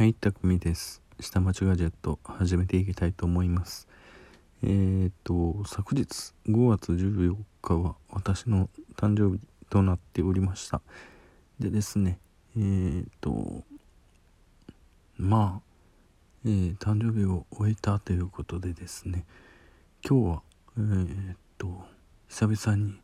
はい、たくみです。下町ガジェット始めていきたいと思います。えー、っと、昨日5月14日は私の誕生日となっておりました。でですね、えー、っと、まあ、えー誕生日を終えたということでですね、今日は、えー、っと、久々に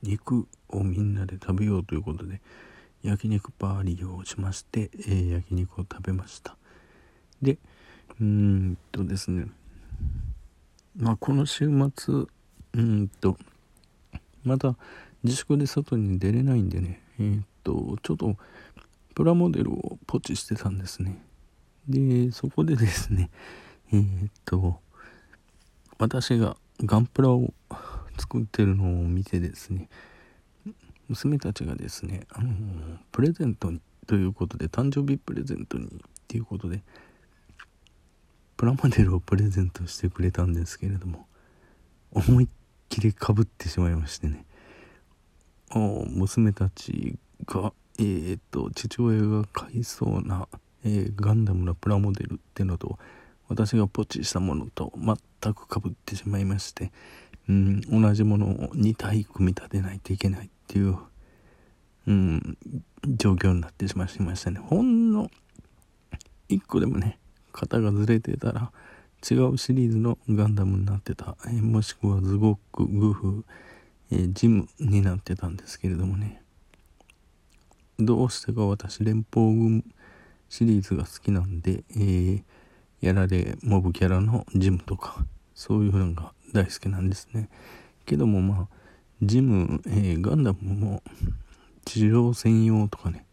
肉をみんなで食べようということで、焼肉パーリーをしまして、えー焼肉を食べました。でうーんとですね。まあこの週末うーんとまだ自粛で外に出れないんでねえーっとちょっとプラモデルをポチしてたんですね。でそこでですねえーっと私がガンプラを作ってるのを見てですね娘たちがですね、あのプレゼントにということで誕生日プレゼントにっていうことでプラモデルをプレゼントしてくれたんですけれども思いっきりかぶってしまいましてね。あ娘たちがえー、っと父親が買いそうな、えーガンダムのプラモデルってのと私がポチしたものと全くかぶってしまいましてうん、同じものを2体組み立てないといけないっていう、うん、状況になってしまいましたね。ほんの1個でもね、型がずれてたら違うシリーズのガンダムになってた、えーもしくはズゴック、グフ、えージムになってたんですけれどもね、どうしてか私連邦軍シリーズが好きなんで、えーやられモブキャラのジムとかそういうのが大好きなんですねけどもまあジム、えーガンダムも地上専用とかね、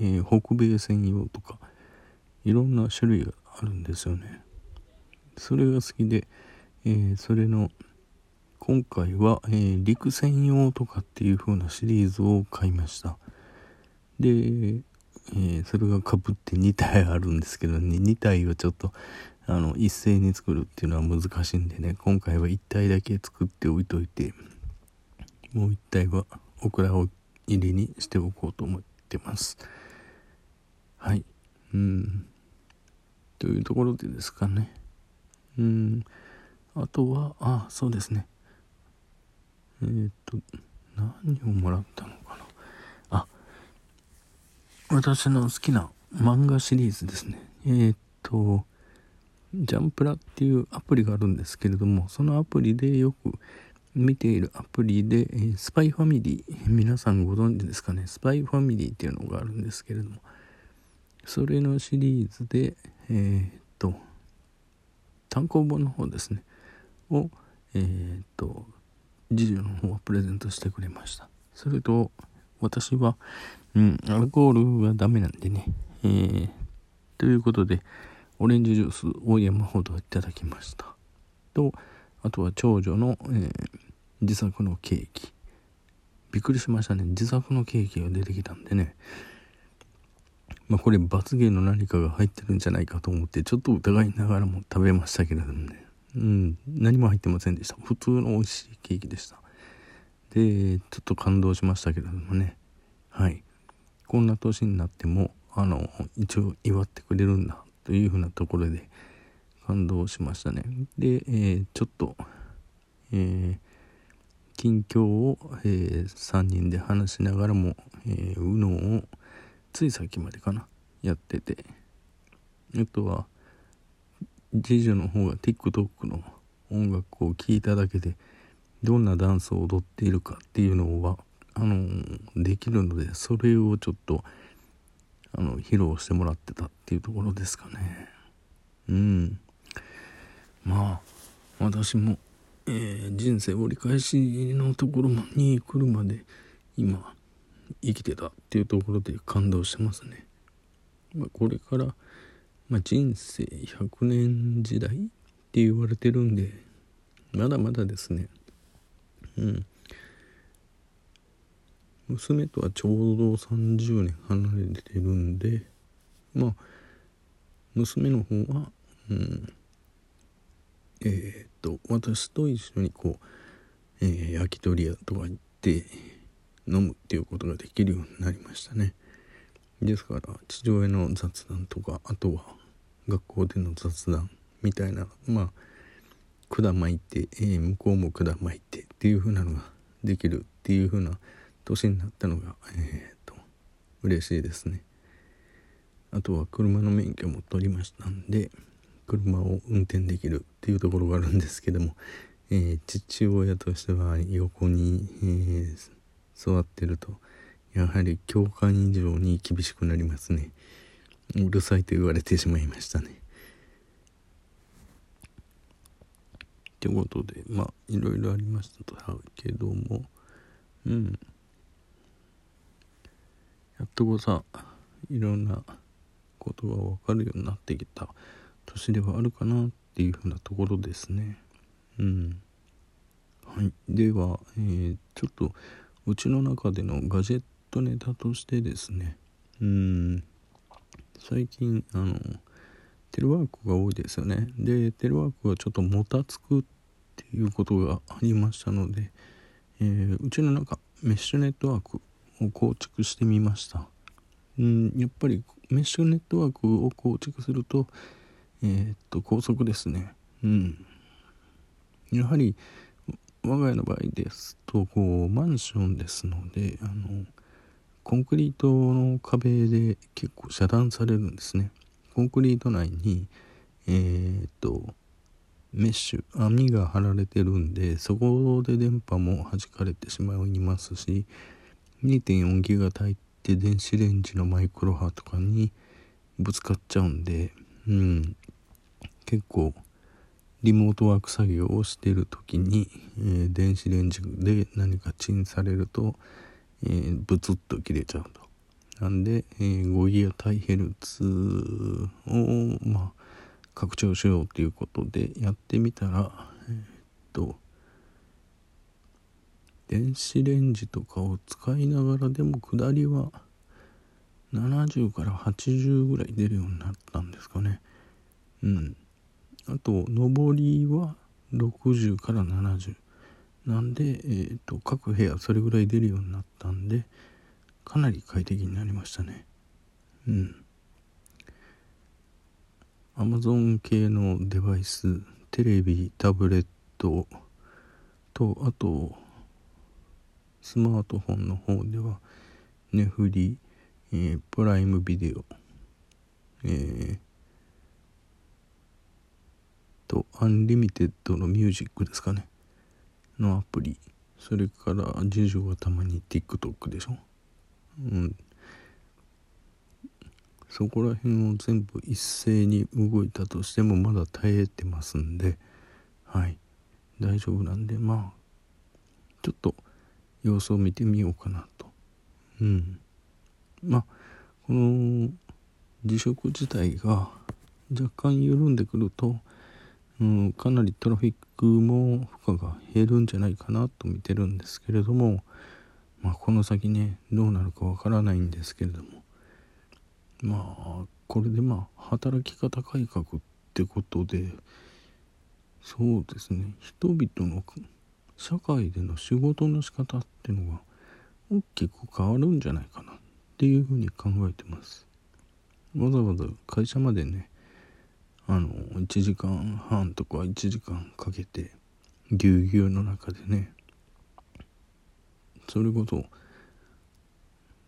えー北米専用とかいろんな種類があるんですよね。それが好きで、えーそれの今回は、えー陸専用とかっていう風なシリーズを買いました。で、えーそれがかぶって2体あるんですけどね2体をちょっとあの一斉に作るっていうのは難しいんでね今回は1体だけ作っておいといてもう1体はオクラを入りにしておこうと思ってます。はい。うん。というところでですかね。うん。あとはあそうですね。えーっと何をもらったのかな。あ私の好きな漫画シリーズですね。えーっとジャンプラっていうアプリがあるんですけれどもそのアプリでよく見ているアプリで、えースパイファミリー皆さんご存知ですかね？スパイファミリーっていうのがあるんですけれどもそれのシリーズでえーっと単行本の方ですね。をえーっと次女の方はプレゼントしてくれました。それと私は、うん、アルコールがダメなんでね、えーということでオレンジジュースを山ほどいただきました。とあとは長女の、えー自作のケーキ。びっくりしましたね。自作のケーキが出てきたんでね。まあこれ罰ゲーの何かが入ってるんじゃないかと思ってちょっと疑いながらも食べましたけれどもね。うん。何も入ってませんでした。普通の美味しいケーキでした。でちょっと感動しましたけれどもね。はい。こんな年になってもあの一応祝ってくれるんだというふうなところで感動しましたね。で、えーちょっとえー近況を、え3人で話しながらも、えー、UNO をついさっきまでかな。やってて。あとは次女の方が TikTok の音楽を聴いただけでどんなダンスを踊っているかっていうのはあのできるのでそれをちょっとあの披露してもらってたっていうところですかね。うん。まあ私も、えー人生折り返しのところに来るまで今生きてたっていうところで感動してますね、まあ、これから、まあ、人生100年時代って言われてるんでまだまだですね。うん。娘とはちょうど30年離れてるんでまあ娘の方はうんえーっと私と一緒にこう、えー焼き鳥屋とか行って飲むっていうことができるようになりましたね。ですから父親の雑談とかあとは学校での雑談みたいなまあ管巻いて、えー、向こうも管巻いてっていう風なのができるっていう風な年になったのがえー、っと嬉しいですね。あとは車の免許も取りましたんで車を運転できるっていうところがあるんですけども、えー、父親としては横に、えー、座ってるとやはり教官以上に厳しくなりますね。うるさいと言われてしまいましたね。ってことでまあいろいろありましたけどもうん。やっとこさいろんなことが分かるようになってきた。年ではあるかなっていうふうなところですね。うん。はい。では、えー、ちょっとうちの中でのガジェットネタとしてですね。うん。最近あのテレワークが多いですよね。でテレワークがちょっともたつくっていうことがありましたので、えー、うちの中メッシュネットワークを構築してみました。うん。やっぱりメッシュネットワークを構築するとえー、っと高速ですね。うん。やはり我が家の場合ですとこうマンションですのであのコンクリートの壁で結構遮断されるんですね。コンクリート内にえー、っとメッシュ網が張られてるんでそこで電波も弾かれてしまいますし2.4ギガ帯って電子レンジのマイクロ波とかにぶつかっちゃうんでうん結構リモートワーク作業をしている時に、えー、電子レンジで何かチンされると、えー、ブツッと切れちゃうと。なんで、えー、5ギガ対ヘルツを、まあ、拡張しようということでやってみたら、えー、っと、電子レンジとかを使いながらでも下りは70から80ぐらい出るようになったんですかね。うん。あと上りは60から70なんで、えーと、各部屋それぐらい出るようになったんでかなり快適になりましたねうんアマゾン系のデバイステレビタブレットとあとスマートフォンの方ではネフリ、えー、プライムビデオ、えー、と Unlimited のミュージックですかね。のアプリ。それから次女はたまに TikTok でしょ。うん。そこら辺を全部一斉に動いたとしてもまだ耐えてますんで。はい。大丈夫なんで。まあちょっと様子を見てみようかなと。うん。まあこの辞職自体が若干緩んでくるとうん、かなりトラフィックも負荷が減るんじゃないかなと見てるんですけれども、まあ、この先ねどうなるかわからないんですけれどもまあこれでまあ働き方改革ってことでそうですね人々の社会での仕事の仕方っていうのが大きく変わるんじゃないかな。っていうふうに考えてます。わざわざ会社までねあの1時間半とか1時間かけてぎゅうぎゅうの中でねそれこそ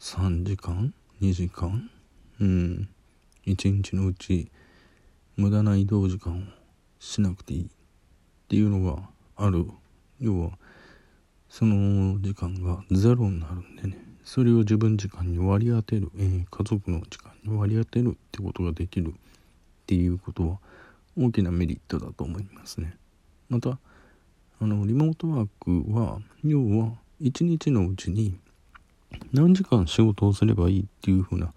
3時間2時間うん1日のうち無駄な移動時間をしなくていいっていうのがある。要はその時間がゼロになるんでね。それを自分時間に割り当てる、えー、家族の時間に割り当てるってことができるっていうことは大きなメリットだと思いますね。またあのリモートワークは要は一日のうちに何時間仕事をすればいいっていう風な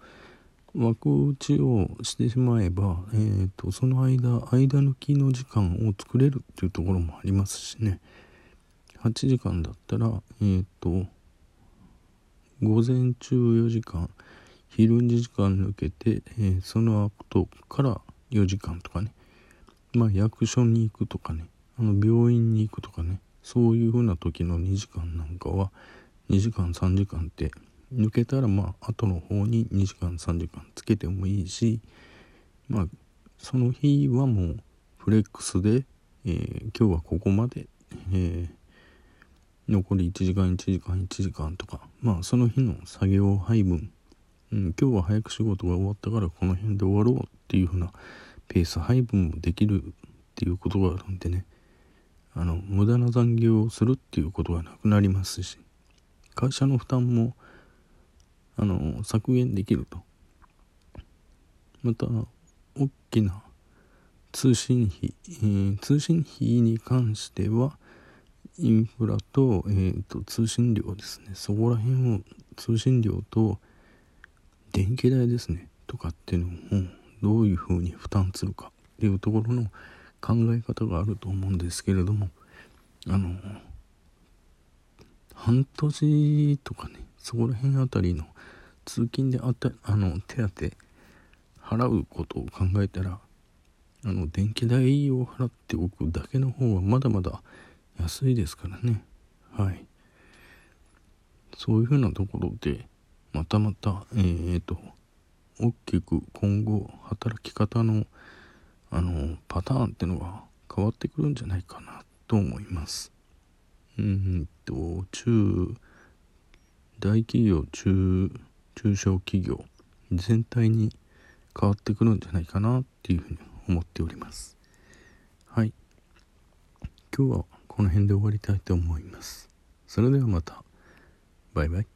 枠打ちをしてしまえば、えーと、その間間抜きの時間を作れるっていうところもありますしね8時間だったらえっ、ー、と午前中4時間昼2時間抜けて、えー、その後から4時間とかね。まあ役所に行くとかね。あの病院に行くとかね。そういうふうな時の2時間なんかは2時間3時間って抜けたらまあ後の方に2時間3時間つけてもいいしまあその日はもうフレックスで、えー、今日はここまで、えー、残り1時間1時間1時間とか。まあその日の作業配分、うん、今日は早く仕事が終わったからこの辺で終わろうっていう風なペース配分もできるっていうことがあるんでね。あの無駄な残業をするっていうことがなくなりますし会社の負担もあの削減できると。また大きな通信費、えー、通信費に関してはインフラと,、えーと、通信料ですね。そこら辺を通信料と電気代ですね。とかっていうのをどういうふうに負担するかっていうところの考え方があると思うんですけれどもあの半年とかねそこら辺あたりの通勤であったあの手当払うことを考えたらあの電気代を払っておくだけの方はまだまだ安いですからね。はい。そういうふうなところでまたまたえっ、と大きく今後働き方のあのパターンってのが変わってくるんじゃないかなと思います。うんと中大企業中中小企業全体に変わってくるんじゃないかなっていうふうに思っております。はい。今日はこの辺で終わりたいと思います。それではまた。バイバイ。